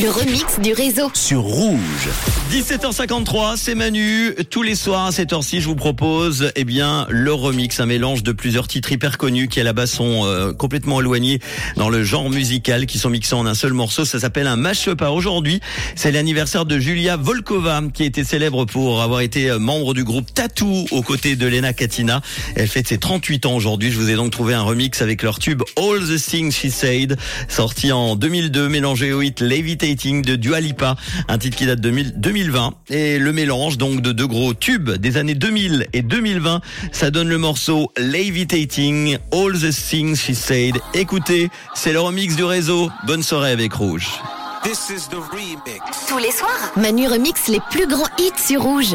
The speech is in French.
Le remix du réseau. Sur Rouge. 17h53, c'est Manu. Tous les soirs à cette heure-ci, je vous propose eh bien, le remix, un mélange de plusieurs titres hyper connus qui à la base sont euh, complètement éloignés dans le genre musical, qui sont mixés en un seul morceau. Ça s'appelle un mashup. Aujourd'hui, c'est l'anniversaire de Julia Volkova, qui était célèbre pour avoir été euh, membre du groupe Tattoo aux côtés de Lena Katina. Elle fête ses 38 ans aujourd'hui. Je vous ai donc trouvé un remix avec leur tube All the Things She Said, sorti en 2002, mélangé au hit Levitate de Dua Lipa, un titre qui date de 2020 et le mélange donc de deux gros tubes des années 2000 et 2020, ça donne le morceau Levitating, All the Things She Said. Écoutez, c'est le remix du réseau. Bonne soirée avec Rouge. This is the remix. Tous les soirs, Manu remix les plus grands hits sur Rouge.